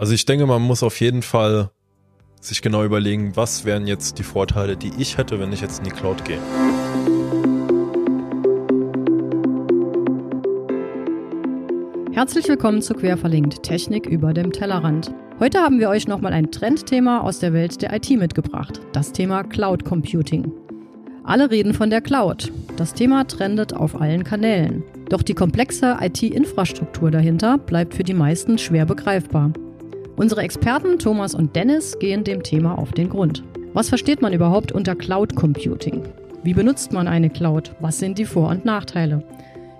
Also ich denke, man muss auf jeden Fall sich genau überlegen, was wären jetzt die Vorteile, die ich hätte, wenn ich jetzt in die Cloud gehe. Herzlich willkommen zu Querverlinkt Technik über dem Tellerrand. Heute haben wir euch nochmal ein Trendthema aus der Welt der IT mitgebracht, das Thema Cloud Computing. Alle reden von der Cloud. Das Thema trendet auf allen Kanälen. Doch die komplexe IT-Infrastruktur dahinter bleibt für die meisten schwer begreifbar. Unsere Experten Thomas und Dennis gehen dem Thema auf den Grund. Was versteht man überhaupt unter Cloud Computing? Wie benutzt man eine Cloud? Was sind die Vor- und Nachteile?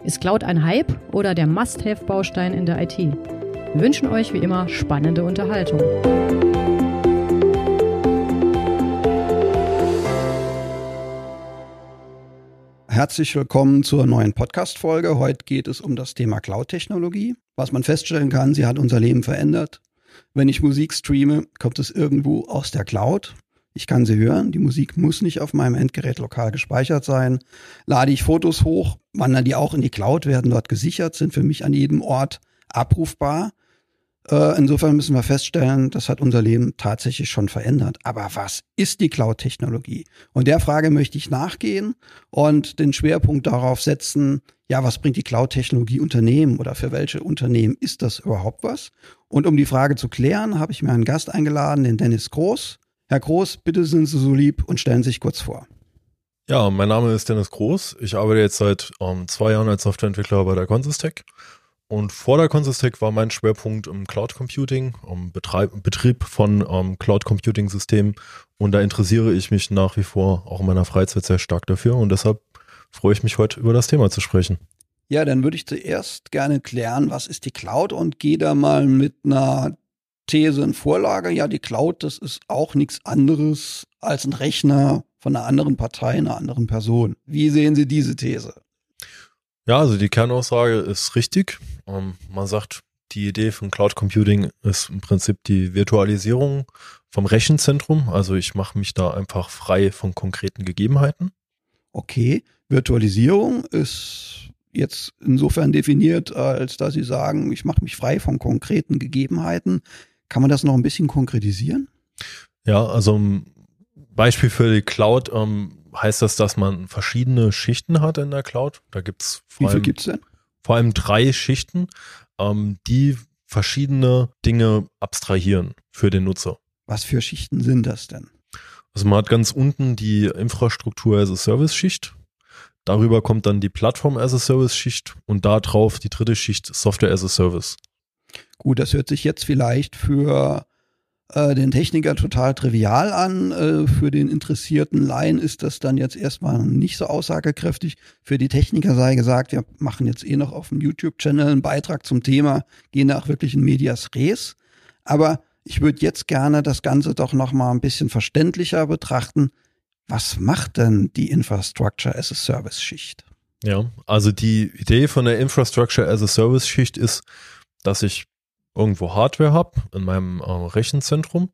Ist Cloud ein Hype oder der Must-Have-Baustein in der IT? Wir wünschen euch wie immer spannende Unterhaltung. Herzlich willkommen zur neuen Podcast-Folge. Heute geht es um das Thema Cloud-Technologie. Was man feststellen kann, sie hat unser Leben verändert. Wenn ich Musik streame, kommt es irgendwo aus der Cloud. Ich kann sie hören. Die Musik muss nicht auf meinem Endgerät lokal gespeichert sein. Lade ich Fotos hoch, wandern die auch in die Cloud, werden dort gesichert, sind für mich an jedem Ort abrufbar. Äh, insofern müssen wir feststellen, das hat unser Leben tatsächlich schon verändert. Aber was ist die Cloud-Technologie? Und der Frage möchte ich nachgehen und den Schwerpunkt darauf setzen, ja, was bringt die Cloud-Technologie Unternehmen oder für welche Unternehmen ist das überhaupt was? Und um die Frage zu klären, habe ich mir einen Gast eingeladen, den Dennis Groß. Herr Groß, bitte sind Sie so lieb und stellen sich kurz vor. Ja, mein Name ist Dennis Groß. Ich arbeite jetzt seit ähm, zwei Jahren als Softwareentwickler bei der Consistec und vor der Consistec war mein Schwerpunkt im Cloud Computing, um Betreib Betrieb von um, ähm, Cloud Computing Systemen. Und da interessiere ich mich nach wie vor auch in meiner Freizeit sehr stark dafür. Und deshalb freue ich mich heute über das Thema zu sprechen. Ja, dann würde ich zuerst gerne klären, was ist die Cloud und gehe da mal mit einer These in Vorlage. Ja, die Cloud, das ist auch nichts anderes als ein Rechner von einer anderen Partei, einer anderen Person. Wie sehen Sie diese These? Ja, also die Kernaussage ist richtig. Ähm, man sagt, die Idee von Cloud Computing ist im Prinzip die Virtualisierung vom Rechenzentrum. Also ich mache mich da einfach frei von konkreten Gegebenheiten. Okay, Virtualisierung ist jetzt insofern definiert, als dass Sie sagen, ich mache mich frei von konkreten Gegebenheiten. Kann man das noch ein bisschen konkretisieren? Ja, also ein Beispiel für die Cloud ähm, heißt das, dass man verschiedene Schichten hat in der Cloud. Da gibt's vor Wie viel gibt's denn? Vor allem drei Schichten, ähm, die verschiedene Dinge abstrahieren für den Nutzer. Was für Schichten sind das denn? Also man hat ganz unten die Infrastruktur as a Service Schicht. Darüber kommt dann die Plattform as a Service Schicht und da drauf die dritte Schicht Software as a Service. Gut, das hört sich jetzt vielleicht für äh, den Techniker total trivial an. Äh, für den interessierten Laien ist das dann jetzt erstmal nicht so aussagekräftig. Für die Techniker sei gesagt, wir machen jetzt eh noch auf dem YouTube-Channel einen Beitrag zum Thema, gehen da auch wirklich in Medias Res. Aber ich würde jetzt gerne das Ganze doch nochmal ein bisschen verständlicher betrachten. Was macht denn die Infrastructure as a Service Schicht? Ja, also die Idee von der Infrastructure as a Service Schicht ist, dass ich irgendwo Hardware habe in meinem äh, Rechenzentrum.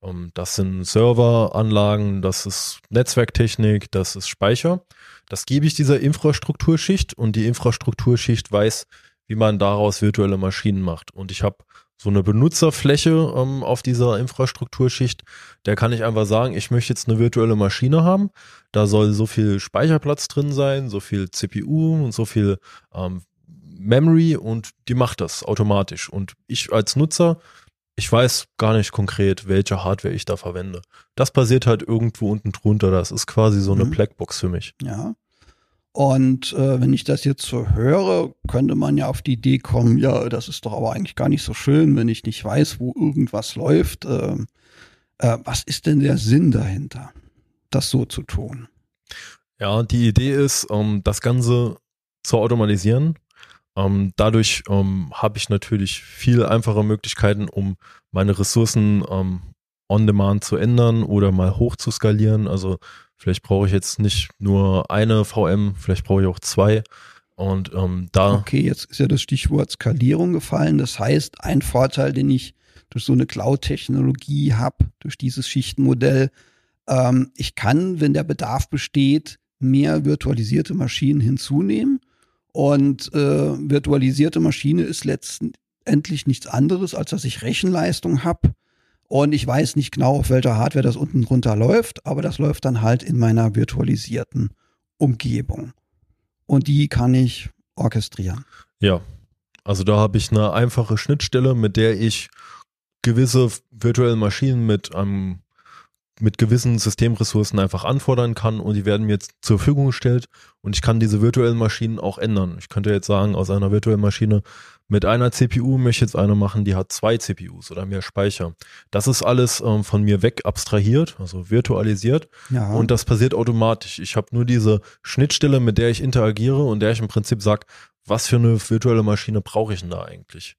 Ähm, das sind Serveranlagen, das ist Netzwerktechnik, das ist Speicher. Das gebe ich dieser Infrastrukturschicht und die Infrastrukturschicht weiß, wie man daraus virtuelle Maschinen macht. Und ich habe so eine Benutzerfläche ähm, auf dieser Infrastrukturschicht, der kann ich einfach sagen, ich möchte jetzt eine virtuelle Maschine haben. Da soll so viel Speicherplatz drin sein, so viel CPU und so viel ähm, Memory und die macht das automatisch. Und ich als Nutzer, ich weiß gar nicht konkret, welche Hardware ich da verwende. Das passiert halt irgendwo unten drunter. Das ist quasi so eine mhm. Blackbox für mich. Ja. Und äh, wenn ich das jetzt so höre, könnte man ja auf die Idee kommen, ja, das ist doch aber eigentlich gar nicht so schön, wenn ich nicht weiß, wo irgendwas läuft. Äh, äh, was ist denn der Sinn dahinter, das so zu tun? Ja, die Idee ist, um das Ganze zu automatisieren ähm, dadurch ähm, habe ich natürlich viel einfache Möglichkeiten, um meine Ressourcen ähm, on demand zu ändern oder mal hoch zu skalieren. Also vielleicht brauche ich jetzt nicht nur eine VM, vielleicht brauche ich auch zwei. Und ähm, da. Okay, jetzt ist ja das Stichwort Skalierung gefallen. Das heißt, ein Vorteil, den ich durch so eine Cloud-Technologie habe, durch dieses Schichtenmodell, ähm, ich kann, wenn der Bedarf besteht, mehr virtualisierte Maschinen hinzunehmen und äh, virtualisierte Maschine ist letzten letztendlich nichts anderes, als dass ich Rechenleistung habe und ich weiß nicht genau, auf welcher Hardware das unten drunter läuft, aber das läuft dann halt in meiner virtualisierten Umgebung. Und die kann ich orchestrieren. Ja, also da habe ich eine einfache Schnittstelle, mit der ich gewisse virtuelle Maschinen mit einem mit gewissen Systemressourcen einfach anfordern kann und die werden mir jetzt zur Verfügung gestellt und ich kann diese virtuellen Maschinen auch ändern. Ich könnte jetzt sagen, aus einer virtuellen Maschine mit einer CPU möchte ich jetzt eine machen, die hat zwei CPUs oder mehr Speicher. Das ist alles ähm, von mir weg abstrahiert, also virtualisiert ja. und das passiert automatisch. Ich habe nur diese Schnittstelle, mit der ich interagiere und der ich im Prinzip sage, was für eine virtuelle Maschine brauche ich denn da eigentlich?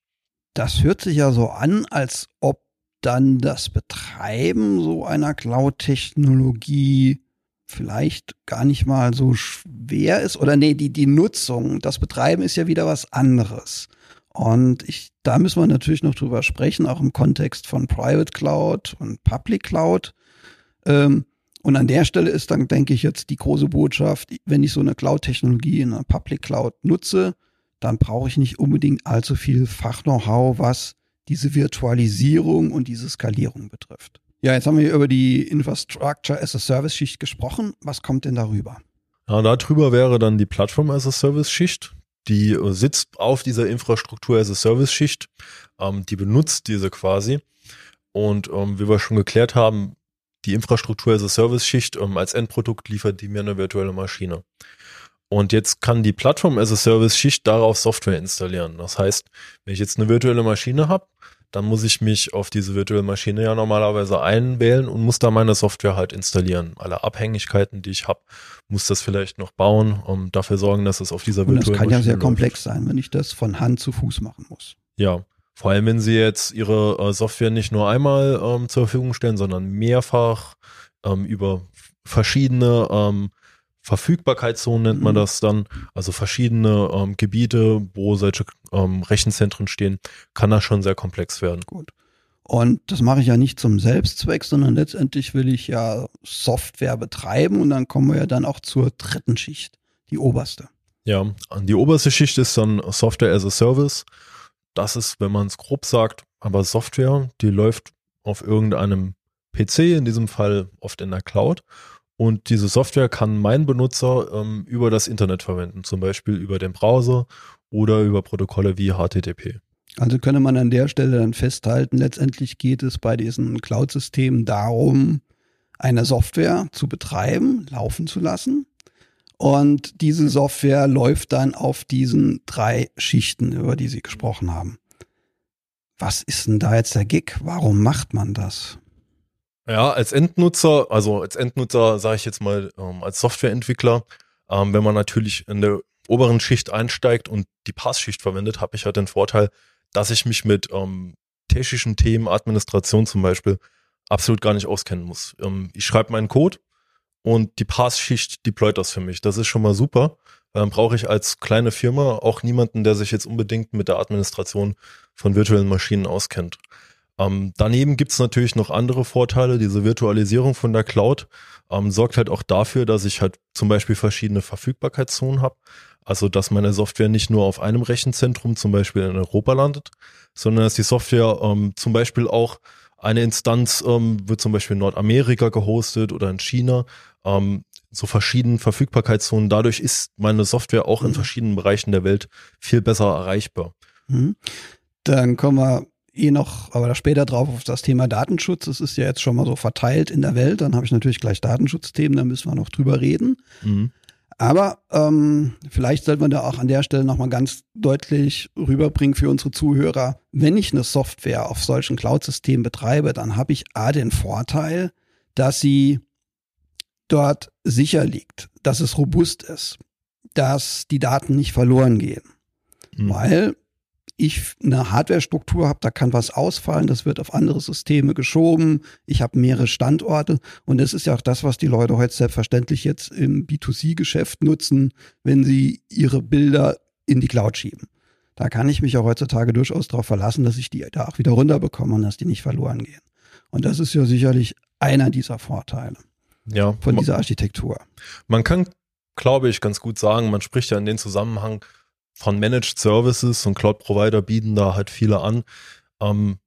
Das hört sich ja so an, als ob dann das Betreiben so einer Cloud-Technologie vielleicht gar nicht mal so schwer ist. Oder nee, die, die Nutzung, das Betreiben ist ja wieder was anderes. Und ich, da müssen wir natürlich noch drüber sprechen, auch im Kontext von Private Cloud und Public Cloud. Ähm, und an der Stelle ist dann, denke ich, jetzt die große Botschaft, wenn ich so eine Cloud-Technologie in einer Public Cloud nutze, dann brauche ich nicht unbedingt allzu viel Fach-Know-how, was diese Virtualisierung und diese Skalierung betrifft. Ja, jetzt haben wir über die Infrastructure as a Service Schicht gesprochen. Was kommt denn darüber? Ja, darüber wäre dann die Plattform as a Service Schicht. Die sitzt auf dieser Infrastruktur as a Service Schicht. Ähm, die benutzt diese quasi. Und ähm, wie wir schon geklärt haben, die Infrastruktur as a Service Schicht ähm, als Endprodukt liefert die mir eine virtuelle Maschine. Und jetzt kann die Plattform as a Service Schicht darauf Software installieren. Das heißt, wenn ich jetzt eine virtuelle Maschine habe, dann muss ich mich auf diese virtuelle Maschine ja normalerweise einwählen und muss da meine Software halt installieren. Alle Abhängigkeiten, die ich habe, muss das vielleicht noch bauen, um dafür sorgen, dass es auf dieser virtuellen Maschine Das kann ja sehr läuft. komplex sein, wenn ich das von Hand zu Fuß machen muss. Ja, vor allem wenn Sie jetzt Ihre äh, Software nicht nur einmal ähm, zur Verfügung stellen, sondern mehrfach ähm, über verschiedene ähm, Verfügbarkeitszonen nennt man mhm. das dann, also verschiedene ähm, Gebiete, wo solche ähm, Rechenzentren stehen, kann das schon sehr komplex werden. Gut. Und das mache ich ja nicht zum Selbstzweck, sondern letztendlich will ich ja Software betreiben und dann kommen wir ja dann auch zur dritten Schicht, die oberste. Ja, die oberste Schicht ist dann Software as a Service. Das ist, wenn man es grob sagt, aber Software, die läuft auf irgendeinem PC, in diesem Fall oft in der Cloud und diese Software kann mein Benutzer ähm, über das Internet verwenden, zum Beispiel über den Browser oder über Protokolle wie HTTP. Also könnte man an der Stelle dann festhalten, letztendlich geht es bei diesen Cloud-Systemen darum, eine Software zu betreiben, laufen zu lassen. Und diese Software läuft dann auf diesen drei Schichten, über die Sie gesprochen haben. Was ist denn da jetzt der Gig? Warum macht man das? Ja, als Endnutzer, also als Endnutzer sage ich jetzt mal ähm, als Softwareentwickler, ähm, wenn man natürlich in der oberen Schicht einsteigt und die Passschicht verwendet, habe ich halt den Vorteil, dass ich mich mit ähm, technischen Themen, Administration zum Beispiel, absolut gar nicht auskennen muss. Ähm, ich schreibe meinen Code und die Passschicht deployt das für mich. Das ist schon mal super. Dann brauche ich als kleine Firma auch niemanden, der sich jetzt unbedingt mit der Administration von virtuellen Maschinen auskennt. Ähm, daneben gibt's natürlich noch andere Vorteile. Diese Virtualisierung von der Cloud ähm, sorgt halt auch dafür, dass ich halt zum Beispiel verschiedene Verfügbarkeitszonen habe. Also dass meine Software nicht nur auf einem Rechenzentrum zum Beispiel in Europa landet, sondern dass die Software ähm, zum Beispiel auch eine Instanz ähm, wird zum Beispiel in Nordamerika gehostet oder in China. Ähm, so verschiedenen Verfügbarkeitszonen. Dadurch ist meine Software auch in mhm. verschiedenen Bereichen der Welt viel besser erreichbar. Mhm. Dann kommen wir eh noch, aber da später drauf auf das Thema Datenschutz. Das ist ja jetzt schon mal so verteilt in der Welt. Dann habe ich natürlich gleich Datenschutzthemen, da müssen wir noch drüber reden. Mhm. Aber ähm, vielleicht sollte man da auch an der Stelle nochmal ganz deutlich rüberbringen für unsere Zuhörer. Wenn ich eine Software auf solchen Cloud-Systemen betreibe, dann habe ich A den Vorteil, dass sie dort sicher liegt, dass es robust ist, dass die Daten nicht verloren gehen. Mhm. Weil ich eine Hardware-Struktur habe, da kann was ausfallen, das wird auf andere Systeme geschoben, ich habe mehrere Standorte und das ist ja auch das, was die Leute heute selbstverständlich jetzt im B2C-Geschäft nutzen, wenn sie ihre Bilder in die Cloud schieben. Da kann ich mich auch heutzutage durchaus darauf verlassen, dass ich die da auch wieder runterbekomme und dass die nicht verloren gehen. Und das ist ja sicherlich einer dieser Vorteile ja, von dieser Architektur. Man kann, glaube ich, ganz gut sagen, man spricht ja in dem Zusammenhang von Managed Services und Cloud Provider bieten da halt viele an. Ähm,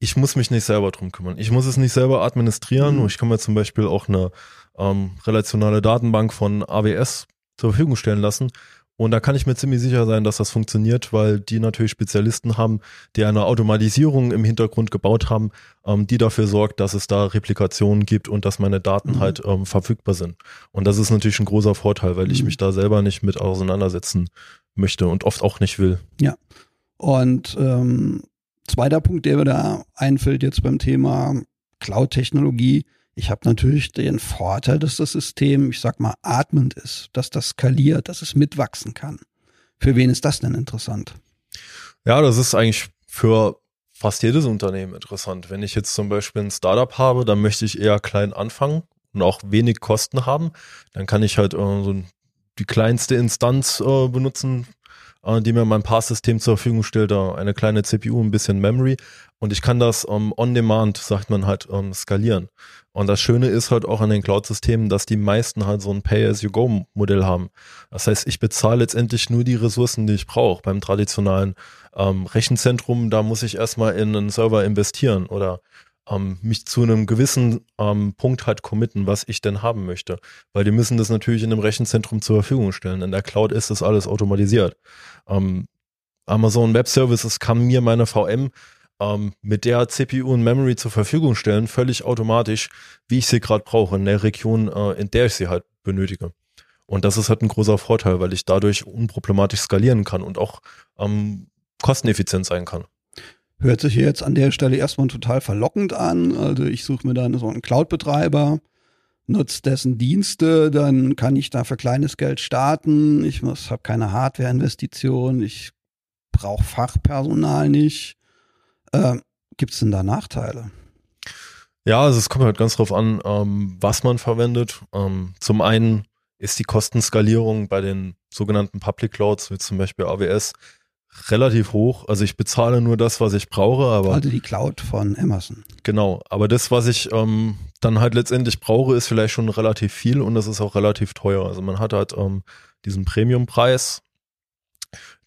ich muss mich nicht selber drum kümmern. Ich muss es nicht selber administrieren. Mhm. Ich kann mir zum Beispiel auch eine ähm, relationale Datenbank von AWS zur Verfügung stellen lassen. Und da kann ich mir ziemlich sicher sein, dass das funktioniert, weil die natürlich Spezialisten haben, die eine Automatisierung im Hintergrund gebaut haben, ähm, die dafür sorgt, dass es da Replikationen gibt und dass meine Daten mhm. halt ähm, verfügbar sind. Und das ist natürlich ein großer Vorteil, weil mhm. ich mich da selber nicht mit auseinandersetzen möchte und oft auch nicht will. Ja. Und ähm, zweiter Punkt, der mir da einfällt jetzt beim Thema Cloud-Technologie, ich habe natürlich den Vorteil, dass das System, ich sag mal, atmend ist, dass das skaliert, dass es mitwachsen kann. Für wen ist das denn interessant? Ja, das ist eigentlich für fast jedes Unternehmen interessant. Wenn ich jetzt zum Beispiel ein Startup habe, dann möchte ich eher klein anfangen und auch wenig Kosten haben. Dann kann ich halt so die kleinste Instanz äh, benutzen, äh, die mir mein Pass-System zur Verfügung stellt, eine kleine CPU, ein bisschen Memory und ich kann das ähm, on demand, sagt man halt, ähm, skalieren. Und das Schöne ist halt auch an den Cloud-Systemen, dass die meisten halt so ein Pay-as-you-go-Modell haben. Das heißt, ich bezahle letztendlich nur die Ressourcen, die ich brauche. Beim traditionalen ähm, Rechenzentrum, da muss ich erstmal in einen Server investieren oder ähm, mich zu einem gewissen ähm, Punkt halt committen, was ich denn haben möchte. Weil die müssen das natürlich in einem Rechenzentrum zur Verfügung stellen. In der Cloud ist das alles automatisiert. Ähm, Amazon Web Services kann mir meine VM ähm, mit der CPU und Memory zur Verfügung stellen, völlig automatisch, wie ich sie gerade brauche, in der Region, äh, in der ich sie halt benötige. Und das ist halt ein großer Vorteil, weil ich dadurch unproblematisch skalieren kann und auch ähm, kosteneffizient sein kann. Hört sich jetzt an der Stelle erstmal total verlockend an. Also ich suche mir dann so einen Cloud-Betreiber, nutze dessen Dienste, dann kann ich da für kleines Geld starten. Ich habe keine Hardware-Investition, ich brauche Fachpersonal nicht. Äh, Gibt es denn da Nachteile? Ja, also es kommt halt ganz drauf an, ähm, was man verwendet. Ähm, zum einen ist die Kostenskalierung bei den sogenannten Public Clouds, wie zum Beispiel AWS, relativ hoch. Also ich bezahle nur das, was ich brauche, aber. Also die Cloud von Amazon. Genau, aber das, was ich ähm, dann halt letztendlich brauche, ist vielleicht schon relativ viel und das ist auch relativ teuer. Also man hat halt ähm, diesen Premiumpreis.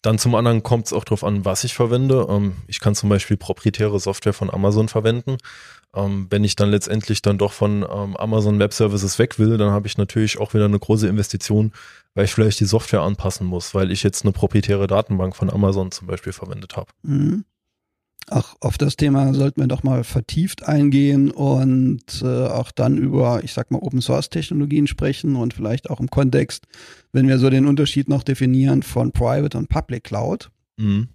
Dann zum anderen kommt es auch darauf an, was ich verwende. Ähm, ich kann zum Beispiel proprietäre Software von Amazon verwenden. Ähm, wenn ich dann letztendlich dann doch von ähm, Amazon Web Services weg will, dann habe ich natürlich auch wieder eine große Investition, weil ich vielleicht die Software anpassen muss, weil ich jetzt eine proprietäre Datenbank von Amazon zum Beispiel verwendet habe. Mhm. Ach, auf das Thema sollten wir doch mal vertieft eingehen und äh, auch dann über, ich sag mal, Open Source Technologien sprechen und vielleicht auch im Kontext, wenn wir so den Unterschied noch definieren von Private und Public Cloud. Mhm.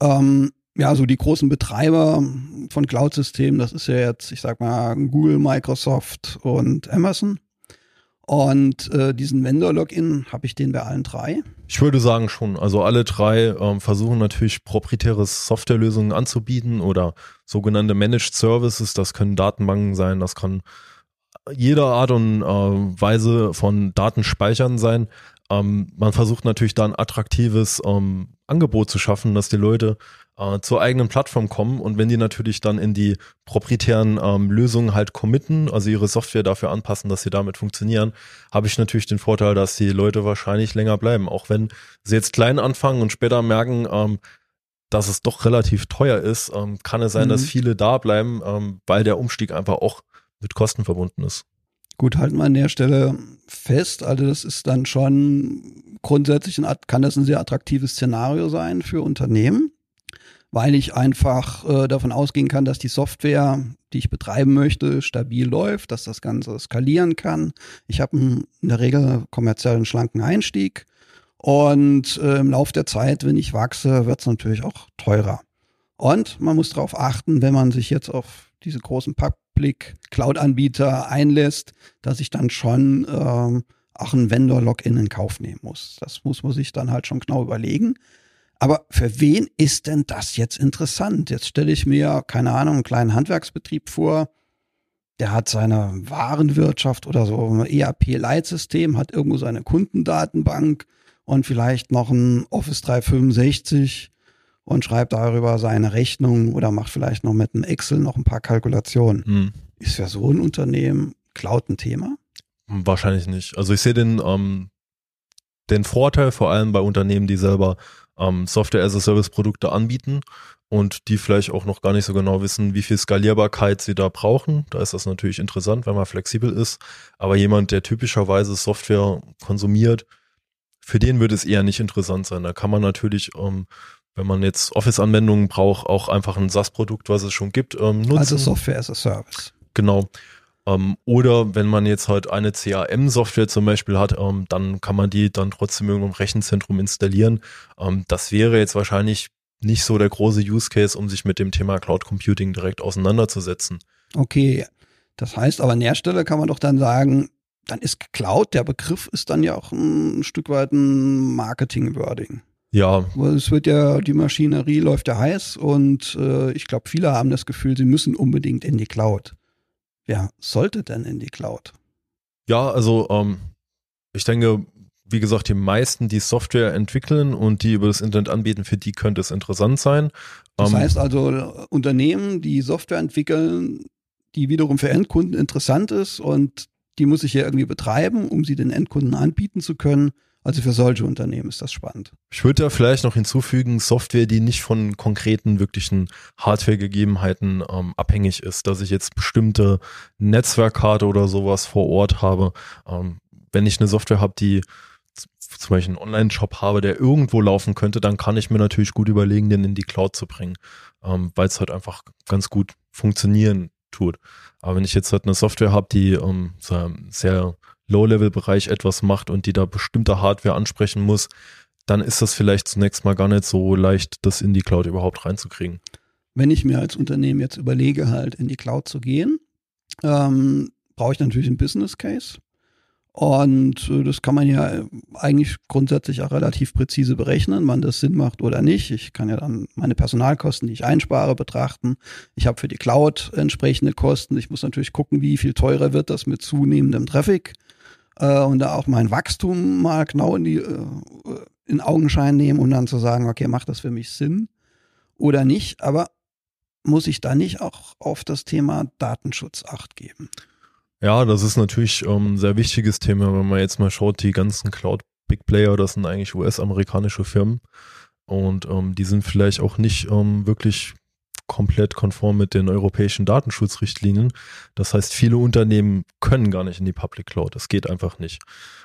Ähm, ja, so die großen Betreiber von Cloud-Systemen, das ist ja jetzt, ich sag mal, Google, Microsoft und Amazon. Und äh, diesen Vendor-Login, habe ich den bei allen drei? Ich würde sagen schon. Also alle drei ähm, versuchen natürlich proprietäre Softwarelösungen anzubieten oder sogenannte Managed Services. Das können Datenbanken sein, das kann jeder Art und äh, Weise von Datenspeichern sein. Ähm, man versucht natürlich da ein attraktives ähm, Angebot zu schaffen, dass die Leute äh, zur eigenen Plattform kommen und wenn die natürlich dann in die proprietären ähm, Lösungen halt committen, also ihre Software dafür anpassen, dass sie damit funktionieren, habe ich natürlich den Vorteil, dass die Leute wahrscheinlich länger bleiben, auch wenn sie jetzt klein anfangen und später merken, ähm, dass es doch relativ teuer ist, ähm, kann es sein, mhm. dass viele da bleiben, ähm, weil der Umstieg einfach auch mit Kosten verbunden ist. Gut, halten wir an der Stelle fest. Also das ist dann schon grundsätzlich ein, kann das ein sehr attraktives Szenario sein für Unternehmen weil ich einfach äh, davon ausgehen kann, dass die Software, die ich betreiben möchte, stabil läuft, dass das Ganze skalieren kann. Ich habe in der Regel kommerziellen schlanken Einstieg und äh, im Laufe der Zeit, wenn ich wachse, wird es natürlich auch teurer. Und man muss darauf achten, wenn man sich jetzt auf diese großen Public Cloud-Anbieter einlässt, dass ich dann schon ähm, auch ein Vendor-Login in Kauf nehmen muss. Das muss man sich dann halt schon genau überlegen. Aber für wen ist denn das jetzt interessant? Jetzt stelle ich mir, keine Ahnung, einen kleinen Handwerksbetrieb vor, der hat seine Warenwirtschaft oder so ein ERP-Leitsystem, hat irgendwo seine Kundendatenbank und vielleicht noch ein Office 365 und schreibt darüber seine Rechnung oder macht vielleicht noch mit einem Excel noch ein paar Kalkulationen. Hm. Ist für so ein Unternehmen Cloud ein Thema? Wahrscheinlich nicht. Also ich sehe den ähm, den Vorteil, vor allem bei Unternehmen, die selber ähm, Software-as-a-Service-Produkte anbieten und die vielleicht auch noch gar nicht so genau wissen, wie viel Skalierbarkeit sie da brauchen. Da ist das natürlich interessant, wenn man flexibel ist. Aber jemand, der typischerweise Software konsumiert, für den wird es eher nicht interessant sein. Da kann man natürlich, ähm, wenn man jetzt Office-Anwendungen braucht, auch einfach ein SaaS-Produkt, was es schon gibt, ähm, nutzen. Also Software as a Service. Genau. Ähm, oder wenn man jetzt halt eine CAM-Software zum Beispiel hat, ähm, dann kann man die dann trotzdem irgendwo im Rechenzentrum installieren. Ähm, das wäre jetzt wahrscheinlich nicht so der große Use Case, um sich mit dem Thema Cloud Computing direkt auseinanderzusetzen. Okay. Das heißt, aber an der Stelle kann man doch dann sagen, dann ist Cloud, der Begriff ist dann ja auch ein Stück weit ein Marketing-Wording. Ja. Es wird ja, die Maschinerie läuft ja heiß und äh, ich glaube, viele haben das Gefühl, sie müssen unbedingt in die Cloud. Wer sollte denn in die Cloud? Ja, also ähm, ich denke, wie gesagt, die meisten, die Software entwickeln und die über das Internet anbieten, für die könnte es interessant sein. Das Ähm, heißt also, Unternehmen, die Software entwickeln, die wiederum für Endkunden interessant ist und die muss ich ja irgendwie betreiben, um sie den Endkunden anbieten zu können. Also für solche Unternehmen ist das spannend. Ich würde da vielleicht noch hinzufügen, Software, die nicht von konkreten, wirklichen Hardware-Gegebenheiten ähm, abhängig ist, dass ich jetzt bestimmte Netzwerkkarte oder sowas vor Ort habe. Ähm, wenn ich eine Software habe, die zum Beispiel einen Online-Shop habe, der irgendwo laufen könnte, dann kann ich mir natürlich gut überlegen, den in die Cloud zu bringen, ähm, weil es halt einfach ganz gut funktionieren tut. Aber wenn ich jetzt halt eine Software habe, die ähm, im sehr Low-Level-Bereich etwas macht und die da bestimmte Hardware ansprechen muss, dann ist das vielleicht zunächst mal gar nicht so leicht, das in die Cloud überhaupt reinzukriegen. Wenn ich mir als Unternehmen jetzt überlege, halt in die Cloud zu gehen, ähm, brauche ich natürlich einen Business Case. Und äh, das kann man ja äh, eigentlich grundsätzlich auch relativ präzise berechnen, wann das Sinn macht oder nicht. Ich kann ja dann meine Personalkosten, die ich einspare, betrachten. Ich habe für die Cloud entsprechende Kosten. Ich muss natürlich gucken, wie viel teurer wird das mit zunehmendem Traffic. Äh, und da auch mein Wachstum mal genau in die äh, in Augenschein nehmen, um dann zu sagen, okay, macht das für mich Sinn oder nicht? Aber muss ich da nicht auch auf das Thema Datenschutz acht geben? Ja, das ist natürlich ähm, ein sehr wichtiges Thema, wenn man jetzt mal schaut, die ganzen Cloud-Big Player, das sind eigentlich US-amerikanische Firmen und ähm, die sind vielleicht auch nicht ähm, wirklich komplett konform mit den europäischen Datenschutzrichtlinien. Das heißt, viele Unternehmen können gar nicht in die Public Cloud. Das geht einfach nicht.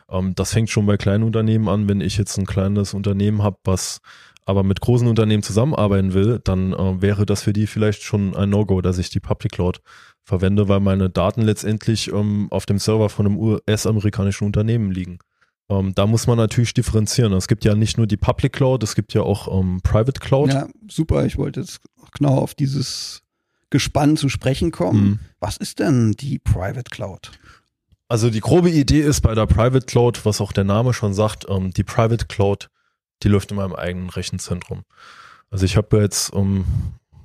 Ähm, das fängt schon bei kleinen Unternehmen an. Wenn ich jetzt ein kleines Unternehmen habe, was aber mit großen Unternehmen zusammenarbeiten will, dann äh, wäre das für die vielleicht schon ein No-Go, dass ich die Public Cloud verwende, weil meine Daten letztendlich ähm, auf dem Server von einem US-amerikanischen Unternehmen liegen. Ähm, da muss man natürlich differenzieren. Es gibt ja nicht nur die Public Cloud, es gibt ja auch ähm, Private Cloud. Ja, super. Ich wollte jetzt genau auf dieses Gespann zu sprechen kommen. Mhm. Was ist denn die Private Cloud? Also die grobe Idee ist bei der Private Cloud, was auch der Name schon sagt, ähm, die Private Cloud, die läuft in meinem eigenen Rechenzentrum. Also ich habe jetzt ähm,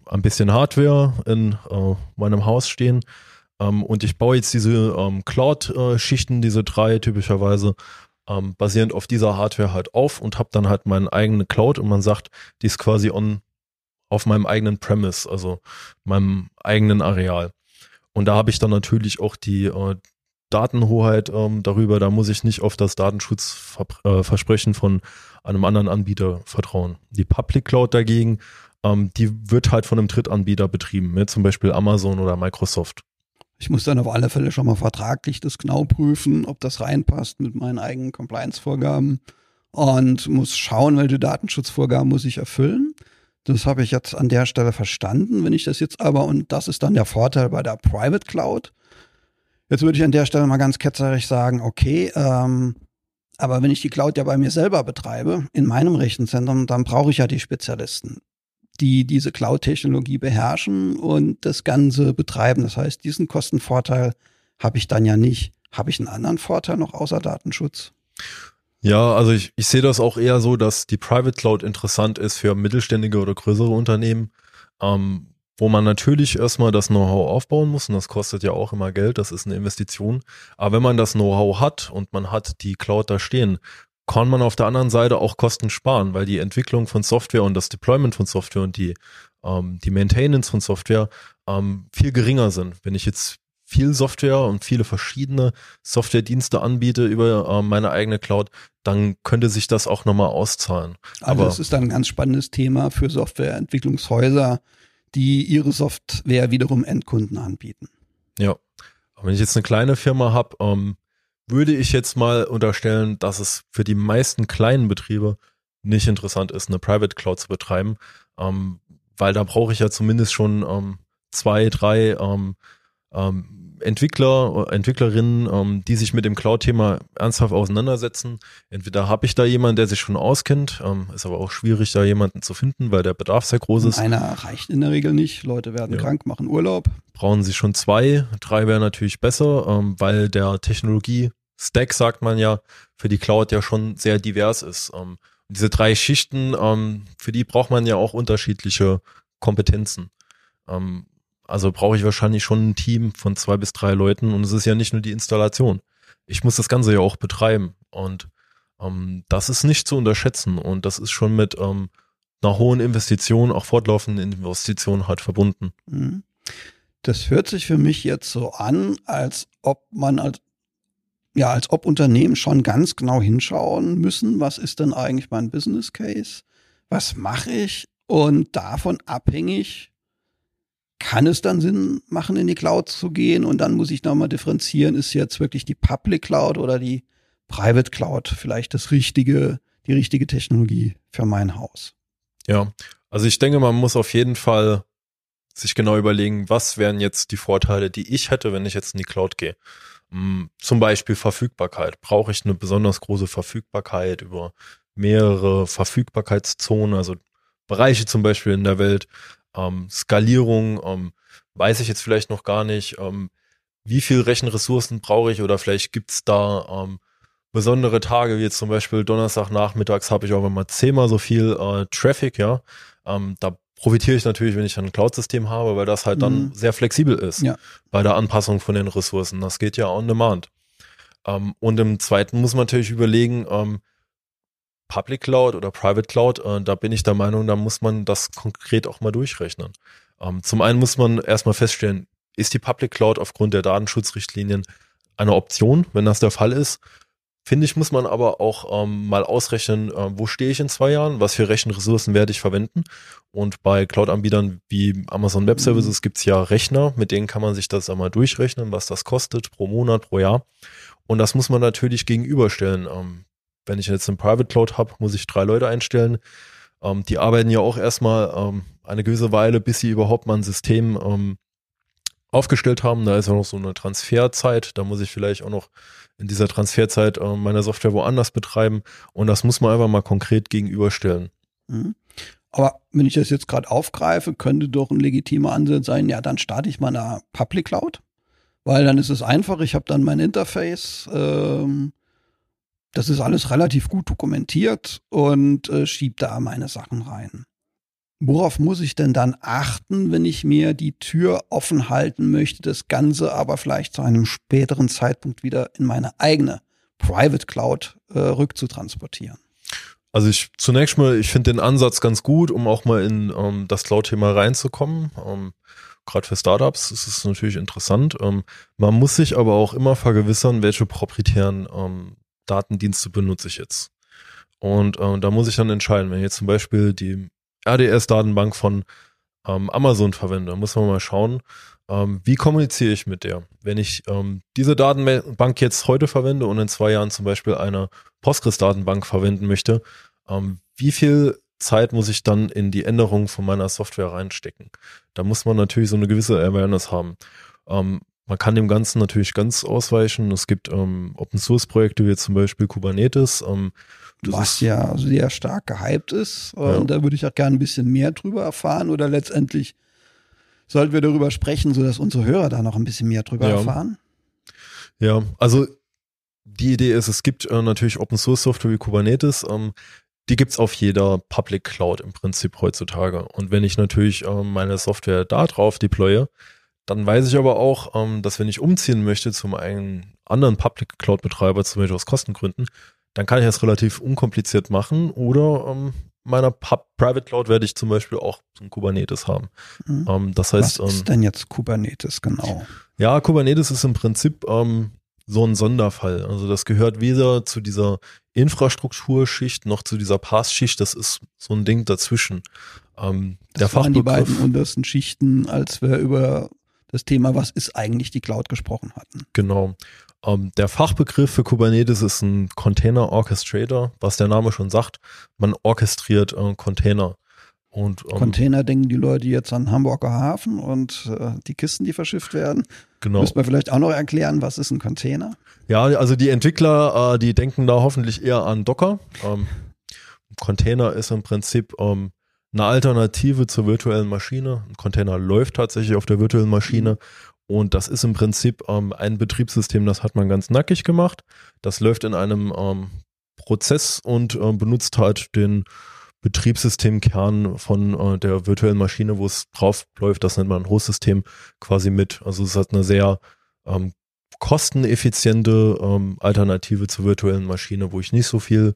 ein bisschen Hardware in äh, meinem Haus stehen ähm, und ich baue jetzt diese ähm, Cloud-Schichten, diese drei typischerweise, ähm, basierend auf dieser Hardware halt auf und habe dann halt meine eigene Cloud und man sagt, die ist quasi on auf meinem eigenen Premise, also meinem eigenen Areal. Und da habe ich dann natürlich auch die äh, Datenhoheit ähm, darüber, da muss ich nicht auf das Datenschutzversprechen von einem anderen Anbieter vertrauen. Die Public Cloud dagegen, ähm, die wird halt von einem Drittanbieter betrieben, ne? zum Beispiel Amazon oder Microsoft. Ich muss dann auf alle Fälle schon mal vertraglich das genau prüfen, ob das reinpasst mit meinen eigenen Compliance-Vorgaben und muss schauen, welche Datenschutzvorgaben muss ich erfüllen. Das habe ich jetzt an der Stelle verstanden. Wenn ich das jetzt aber, und das ist dann der Vorteil bei der Private Cloud, jetzt würde ich an der Stelle mal ganz ketzerig sagen, okay, ähm, aber wenn ich die Cloud ja bei mir selber betreibe, in meinem Rechenzentrum, dann brauche ich ja die Spezialisten, die diese Cloud-Technologie beherrschen und das Ganze betreiben. Das heißt, diesen Kostenvorteil habe ich dann ja nicht. Habe ich einen anderen Vorteil noch außer Datenschutz? Ja, also ich, ich sehe das auch eher so, dass die Private Cloud interessant ist für mittelständige oder größere Unternehmen, ähm, wo man natürlich erstmal das Know-how aufbauen muss und das kostet ja auch immer Geld, das ist eine Investition. Aber wenn man das Know-how hat und man hat die Cloud da stehen, kann man auf der anderen Seite auch Kosten sparen, weil die Entwicklung von Software und das Deployment von Software und die, ähm, die Maintenance von Software ähm, viel geringer sind. Wenn ich jetzt viel Software und viele verschiedene Softwaredienste anbiete über äh, meine eigene Cloud, dann könnte sich das auch nochmal auszahlen. Also Aber das ist dann ein ganz spannendes Thema für Softwareentwicklungshäuser, die ihre Software wiederum Endkunden anbieten. Ja. Aber wenn ich jetzt eine kleine Firma habe, ähm, würde ich jetzt mal unterstellen, dass es für die meisten kleinen Betriebe nicht interessant ist, eine Private Cloud zu betreiben, ähm, weil da brauche ich ja zumindest schon ähm, zwei, drei ähm, ähm, Entwickler, Entwicklerinnen, ähm, die sich mit dem Cloud-Thema ernsthaft auseinandersetzen. Entweder habe ich da jemanden, der sich schon auskennt, ähm, ist aber auch schwierig, da jemanden zu finden, weil der Bedarf sehr groß ist. Einer reicht in der Regel nicht. Leute werden ja. krank, machen Urlaub. Brauchen sie schon zwei, drei wäre natürlich besser, ähm, weil der Technologie-Stack, sagt man ja, für die Cloud ja schon sehr divers ist. Ähm, diese drei Schichten, ähm, für die braucht man ja auch unterschiedliche Kompetenzen. Ähm, also brauche ich wahrscheinlich schon ein Team von zwei bis drei Leuten und es ist ja nicht nur die Installation. Ich muss das Ganze ja auch betreiben und ähm, das ist nicht zu unterschätzen und das ist schon mit ähm, einer hohen Investition, auch fortlaufenden Investitionen halt verbunden. Mhm. Das hört sich für mich jetzt so an, als ob man als ja, als ob Unternehmen schon ganz genau hinschauen müssen, was ist denn eigentlich mein Business Case? Was mache ich? Und davon abhängig kann es dann Sinn machen, in die Cloud zu gehen? Und dann muss ich nochmal differenzieren, ist jetzt wirklich die Public Cloud oder die Private Cloud vielleicht das richtige, die richtige Technologie für mein Haus? Ja, also ich denke, man muss auf jeden Fall sich genau überlegen, was wären jetzt die Vorteile, die ich hätte, wenn ich jetzt in die Cloud gehe. Hm, zum Beispiel Verfügbarkeit. Brauche ich eine besonders große Verfügbarkeit über mehrere Verfügbarkeitszonen, also Bereiche zum Beispiel in der Welt? Ähm, Skalierung, ähm, weiß ich jetzt vielleicht noch gar nicht. Ähm, wie viel Rechenressourcen brauche ich oder vielleicht gibt's da ähm, besondere Tage, wie jetzt zum Beispiel Donnerstagnachmittags habe ich auch immer zehnmal so viel äh, Traffic, ja. Ähm, da profitiere ich natürlich, wenn ich ein Cloud-System habe, weil das halt dann mhm. sehr flexibel ist ja. bei der Anpassung von den Ressourcen. Das geht ja on demand. Ähm, und im zweiten muss man natürlich überlegen, ähm, Public Cloud oder Private Cloud, äh, da bin ich der Meinung, da muss man das konkret auch mal durchrechnen. Ähm, zum einen muss man erstmal feststellen, ist die Public Cloud aufgrund der Datenschutzrichtlinien eine Option? Wenn das der Fall ist, finde ich, muss man aber auch ähm, mal ausrechnen, äh, wo stehe ich in zwei Jahren, was für Rechenressourcen werde ich verwenden. Und bei Cloud-Anbietern wie Amazon Web Services gibt es ja Rechner, mit denen kann man sich das einmal durchrechnen, was das kostet pro Monat, pro Jahr. Und das muss man natürlich gegenüberstellen. Ähm, wenn ich jetzt eine Private Cloud habe, muss ich drei Leute einstellen. Ähm, die arbeiten ja auch erstmal ähm, eine gewisse Weile, bis sie überhaupt mal ein System ähm, aufgestellt haben. Da ist ja noch so eine Transferzeit. Da muss ich vielleicht auch noch in dieser Transferzeit äh, meine Software woanders betreiben. Und das muss man einfach mal konkret gegenüberstellen. Mhm. Aber wenn ich das jetzt gerade aufgreife, könnte doch ein legitimer Ansatz sein, ja, dann starte ich mal eine Public Cloud. Weil dann ist es einfach, ich habe dann mein Interface, ähm, das ist alles relativ gut dokumentiert und äh, schiebe da meine Sachen rein. Worauf muss ich denn dann achten, wenn ich mir die Tür offen halten möchte, das Ganze aber vielleicht zu einem späteren Zeitpunkt wieder in meine eigene Private Cloud äh, rückzutransportieren? Also ich zunächst mal, ich finde den Ansatz ganz gut, um auch mal in ähm, das Cloud-Thema reinzukommen. Ähm, Gerade für Startups ist es natürlich interessant. Ähm, man muss sich aber auch immer vergewissern, welche proprietären ähm, Datendienste benutze ich jetzt. Und äh, da muss ich dann entscheiden, wenn ich jetzt zum Beispiel die RDS-Datenbank von ähm, Amazon verwende, muss man mal schauen, ähm, wie kommuniziere ich mit der. Wenn ich ähm, diese Datenbank jetzt heute verwende und in zwei Jahren zum Beispiel eine Postgres-Datenbank verwenden möchte, ähm, wie viel Zeit muss ich dann in die Änderung von meiner Software reinstecken? Da muss man natürlich so eine gewisse Awareness haben. Ähm, man kann dem Ganzen natürlich ganz ausweichen. Es gibt ähm, Open Source Projekte wie zum Beispiel Kubernetes. Ähm, Was ja sehr stark gehypt ist. Und ja. da würde ich auch gerne ein bisschen mehr drüber erfahren oder letztendlich sollten wir darüber sprechen, sodass unsere Hörer da noch ein bisschen mehr drüber ja. erfahren. Ja, also die Idee ist, es gibt äh, natürlich Open Source Software wie Kubernetes. Ähm, die gibt's auf jeder Public Cloud im Prinzip heutzutage. Und wenn ich natürlich äh, meine Software da drauf deploye, dann weiß ich aber auch, ähm, dass wenn ich umziehen möchte zum einen anderen Public Cloud Betreiber, zum Beispiel aus Kostengründen, dann kann ich das relativ unkompliziert machen oder ähm, meiner Pub Private Cloud werde ich zum Beispiel auch so ein Kubernetes haben. Mhm. Ähm, das heißt, Was ist ähm, denn jetzt Kubernetes genau? Ja, Kubernetes ist im Prinzip ähm, so ein Sonderfall. Also das gehört weder zu dieser Infrastrukturschicht noch zu dieser Pass-Schicht. Das ist so ein Ding dazwischen. Ähm, das der waren die beiden untersten Schichten, als wir über das Thema, was ist eigentlich die Cloud gesprochen hatten. Genau. Ähm, der Fachbegriff für Kubernetes ist ein Container Orchestrator, was der Name schon sagt. Man orchestriert äh, Container. Und, ähm, Container denken die Leute jetzt an Hamburger Hafen und äh, die Kisten, die verschifft werden. Genau. Müsste man vielleicht auch noch erklären, was ist ein Container? Ja, also die Entwickler, äh, die denken da hoffentlich eher an Docker. Ähm, Container ist im Prinzip ähm, eine Alternative zur virtuellen Maschine. Ein Container läuft tatsächlich auf der virtuellen Maschine und das ist im Prinzip ähm, ein Betriebssystem, das hat man ganz nackig gemacht. Das läuft in einem ähm, Prozess und äh, benutzt halt den Betriebssystemkern von äh, der virtuellen Maschine, wo es drauf läuft, das nennt man ein Hostsystem quasi mit. Also es hat eine sehr ähm, kosteneffiziente ähm, Alternative zur virtuellen Maschine, wo ich nicht so viel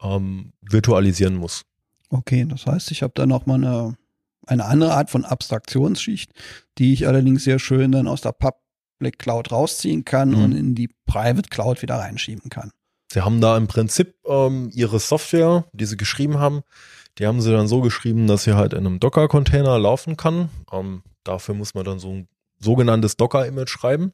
ähm, virtualisieren muss. Okay, das heißt, ich habe da nochmal eine, eine andere Art von Abstraktionsschicht, die ich allerdings sehr schön dann aus der Public Cloud rausziehen kann mhm. und in die Private Cloud wieder reinschieben kann. Sie haben da im Prinzip ähm, ihre Software, die sie geschrieben haben, die haben sie dann so geschrieben, dass sie halt in einem Docker-Container laufen kann. Ähm, dafür muss man dann so ein sogenanntes Docker-Image schreiben.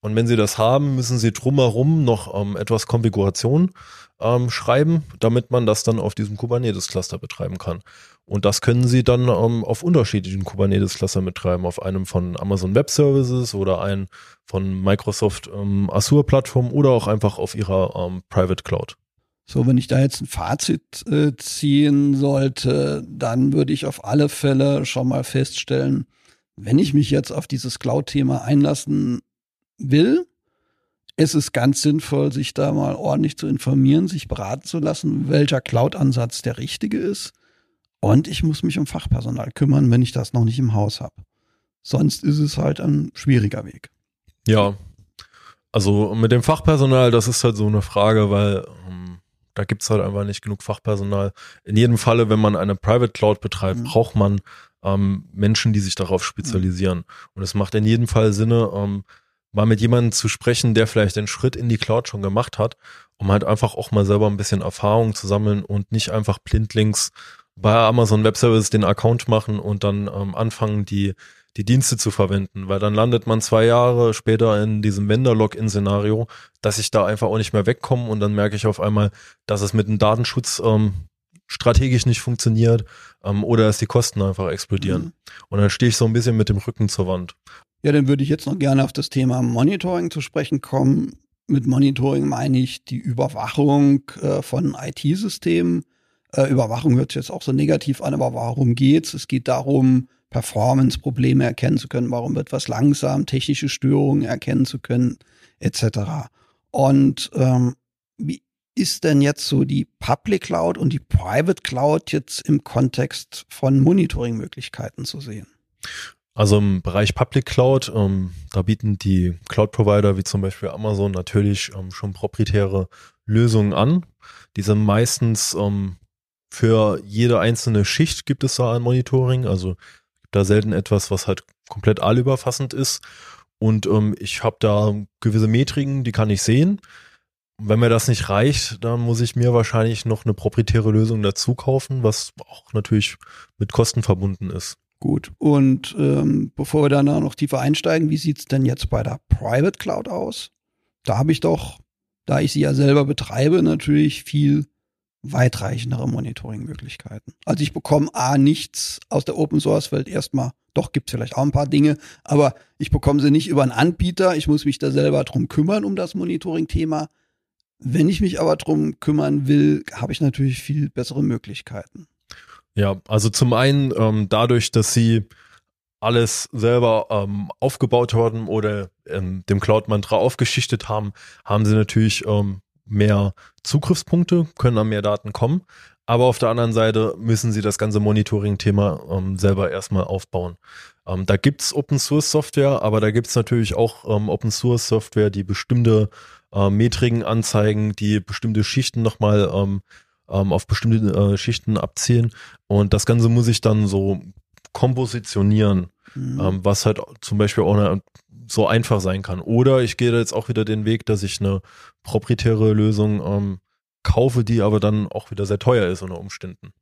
Und wenn Sie das haben, müssen Sie drumherum noch ähm, etwas Konfiguration ähm, schreiben, damit man das dann auf diesem Kubernetes-Cluster betreiben kann. Und das können Sie dann ähm, auf unterschiedlichen Kubernetes-Cluster betreiben, auf einem von Amazon Web Services oder einen von Microsoft ähm, Azure Plattform oder auch einfach auf Ihrer ähm, Private Cloud. So, wenn ich da jetzt ein Fazit äh, ziehen sollte, dann würde ich auf alle Fälle schon mal feststellen, wenn ich mich jetzt auf dieses Cloud-Thema einlassen will, es ist ganz sinnvoll, sich da mal ordentlich zu informieren, sich beraten zu lassen, welcher Cloud-Ansatz der richtige ist. Und ich muss mich um Fachpersonal kümmern, wenn ich das noch nicht im Haus habe. Sonst ist es halt ein schwieriger Weg. Ja, also mit dem Fachpersonal, das ist halt so eine Frage, weil ähm, da gibt es halt einfach nicht genug Fachpersonal. In jedem Falle, wenn man eine Private Cloud betreibt, mhm. braucht man ähm, Menschen, die sich darauf spezialisieren. Mhm. Und es macht in jedem Fall Sinne, ähm, mal mit jemandem zu sprechen, der vielleicht den Schritt in die Cloud schon gemacht hat, um halt einfach auch mal selber ein bisschen Erfahrung zu sammeln und nicht einfach blindlings bei Amazon Web Service den Account machen und dann ähm, anfangen, die, die Dienste zu verwenden, weil dann landet man zwei Jahre später in diesem Vendor-Login-Szenario, dass ich da einfach auch nicht mehr wegkomme und dann merke ich auf einmal, dass es mit dem Datenschutz ähm, strategisch nicht funktioniert ähm, oder dass die Kosten einfach explodieren. Mhm. Und dann stehe ich so ein bisschen mit dem Rücken zur Wand. Ja, dann würde ich jetzt noch gerne auf das Thema Monitoring zu sprechen kommen. Mit Monitoring meine ich die Überwachung äh, von IT-Systemen. Äh, Überwachung hört sich jetzt auch so negativ an, aber warum geht's? Es geht darum, Performance-Probleme erkennen zu können, warum wird was langsam, technische Störungen erkennen zu können, etc. Und ähm, wie ist denn jetzt so die Public Cloud und die Private Cloud jetzt im Kontext von Monitoring-Möglichkeiten zu sehen? Also im Bereich Public Cloud, ähm, da bieten die Cloud-Provider wie zum Beispiel Amazon natürlich ähm, schon proprietäre Lösungen an. Die sind meistens ähm, für jede einzelne Schicht gibt es da ein Monitoring. Also gibt da selten etwas, was halt komplett allüberfassend ist. Und ähm, ich habe da gewisse Metriken, die kann ich sehen. Wenn mir das nicht reicht, dann muss ich mir wahrscheinlich noch eine proprietäre Lösung dazu kaufen, was auch natürlich mit Kosten verbunden ist. Gut, und ähm, bevor wir dann noch tiefer einsteigen, wie sieht's denn jetzt bei der Private Cloud aus? Da habe ich doch, da ich sie ja selber betreibe, natürlich viel weitreichendere Monitoring-Möglichkeiten. Also ich bekomme A nichts aus der Open Source Welt erstmal, doch gibt's vielleicht auch ein paar Dinge, aber ich bekomme sie nicht über einen Anbieter, ich muss mich da selber drum kümmern um das Monitoring-Thema. Wenn ich mich aber drum kümmern will, habe ich natürlich viel bessere Möglichkeiten. Ja, also zum einen ähm, dadurch, dass sie alles selber ähm, aufgebaut haben oder ähm, dem Cloud-Mantra aufgeschichtet haben, haben sie natürlich ähm, mehr Zugriffspunkte, können an mehr Daten kommen. Aber auf der anderen Seite müssen sie das ganze Monitoring-Thema ähm, selber erstmal aufbauen. Ähm, da gibt's Open-Source-Software, aber da gibt's natürlich auch ähm, Open-Source-Software, die bestimmte äh, Metriken anzeigen, die bestimmte Schichten nochmal ähm, ähm, auf bestimmte äh, Schichten abzielen. Und das Ganze muss ich dann so kompositionieren, mhm. ähm, was halt zum Beispiel auch eine so einfach sein kann. Oder ich gehe jetzt auch wieder den Weg, dass ich eine proprietäre Lösung ähm, kaufe, die aber dann auch wieder sehr teuer ist unter Umständen.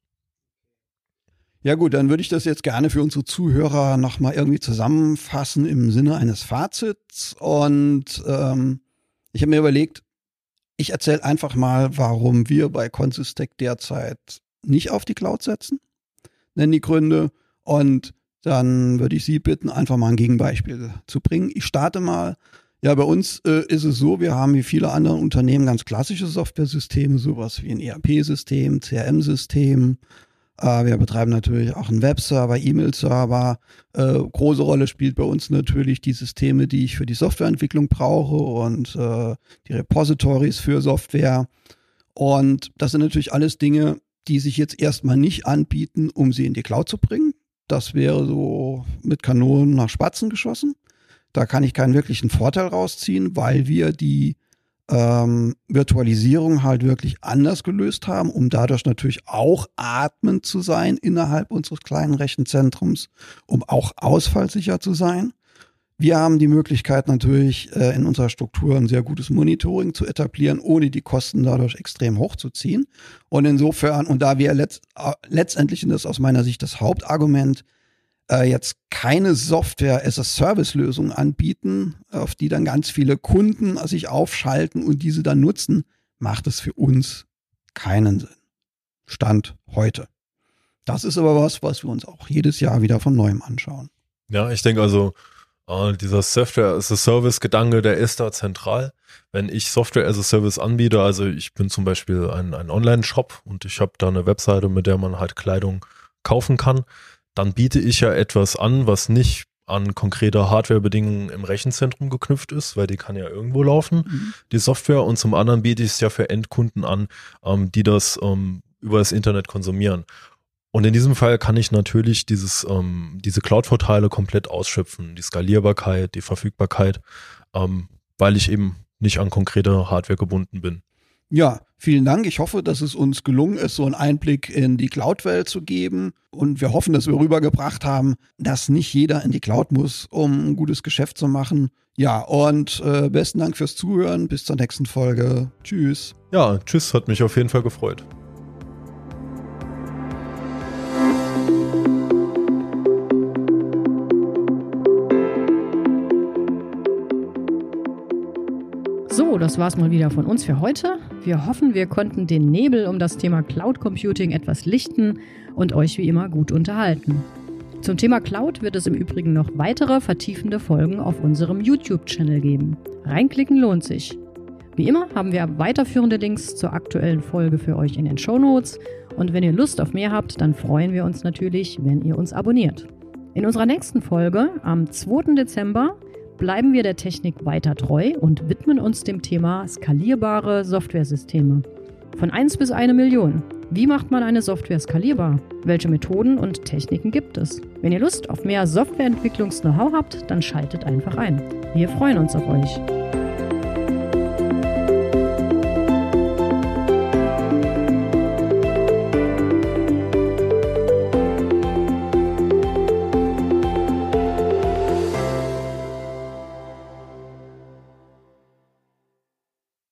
Ja gut, dann würde ich das jetzt gerne für unsere Zuhörer nochmal irgendwie zusammenfassen im Sinne eines Fazits. Und ähm, ich habe mir überlegt, ich erzähle einfach mal, warum wir bei Consistec derzeit nicht auf die Cloud setzen. Nennen die Gründe. Und dann würde ich Sie bitten, einfach mal ein Gegenbeispiel zu bringen. Ich starte mal. Ja, bei uns äh, ist es so, wir haben wie viele andere Unternehmen ganz klassische Software-Systeme, sowas wie ein ERP-System, CRM-System, wir betreiben natürlich auch einen Webserver, E-Mail-Server. Äh, große Rolle spielt bei uns natürlich die Systeme, die ich für die Softwareentwicklung brauche und äh, die Repositories für Software. Und das sind natürlich alles Dinge, die sich jetzt erstmal nicht anbieten, um sie in die Cloud zu bringen. Das wäre so mit Kanonen nach Spatzen geschossen. Da kann ich keinen wirklichen Vorteil rausziehen, weil wir die ähm, Virtualisierung halt wirklich anders gelöst haben, um dadurch natürlich auch atmend zu sein innerhalb unseres kleinen Rechenzentrums, um auch ausfallsicher zu sein. Wir haben die Möglichkeit natürlich äh, in unserer Struktur ein sehr gutes Monitoring zu etablieren, ohne die Kosten dadurch extrem hochzuziehen. Und insofern, und da wir letzt, äh, letztendlich, und das ist aus meiner Sicht das Hauptargument, äh, jetzt keine Software-as-a-Service-Lösung anbieten, auf die dann ganz viele Kunden sich aufschalten und diese dann nutzen, macht es für uns keinen Sinn. Stand heute. Das ist aber was, was wir uns auch jedes Jahr wieder von neuem anschauen. Ja, ich denke also, äh, dieser Software-as-a-Service-Gedanke, der ist da zentral. Wenn ich Software-as-a-Service anbiete, also ich bin zum Beispiel ein, ein Online-Shop und ich habe da eine Webseite, mit der man halt Kleidung kaufen kann, dann biete ich ja etwas an, was nicht an konkrete Hardwarebedingungen im Rechenzentrum geknüpft ist, weil die kann ja irgendwo laufen, mhm. die Software. Und zum anderen biete ich es ja für Endkunden an, ähm, die das ähm, über das Internet konsumieren. Und in diesem Fall kann ich natürlich dieses, ähm, diese Cloud-Vorteile komplett ausschöpfen, die Skalierbarkeit, die Verfügbarkeit, ähm, weil ich eben nicht an konkrete Hardware gebunden bin. Ja, vielen Dank. Ich hoffe, dass es uns gelungen ist, so einen Einblick in die Cloud-Welt zu geben. Und wir hoffen, dass wir rübergebracht haben, dass nicht jeder in die Cloud muss, um ein gutes Geschäft zu machen. Ja, und äh, besten Dank fürs Zuhören. Bis zur nächsten Folge. Tschüss. Ja, tschüss. Hat mich auf jeden Fall gefreut. So, das war's mal wieder von uns für heute. Wir hoffen, wir konnten den Nebel um das Thema Cloud Computing etwas lichten und euch wie immer gut unterhalten. Zum Thema Cloud wird es im Übrigen noch weitere vertiefende Folgen auf unserem YouTube-Channel geben. Reinklicken lohnt sich. Wie immer haben wir weiterführende Links zur aktuellen Folge für euch in den Show Notes. Und wenn ihr Lust auf mehr habt, dann freuen wir uns natürlich, wenn ihr uns abonniert. In unserer nächsten Folge am 2. Dezember bleiben wir der Technik weiter treu und widmen uns dem Thema skalierbare Softwaresysteme. Von 1 bis 1 Million. Wie macht man eine Software skalierbar? Welche Methoden und Techniken gibt es? Wenn ihr Lust auf mehr Softwareentwicklungs-Know-how habt, dann schaltet einfach ein. Wir freuen uns auf euch.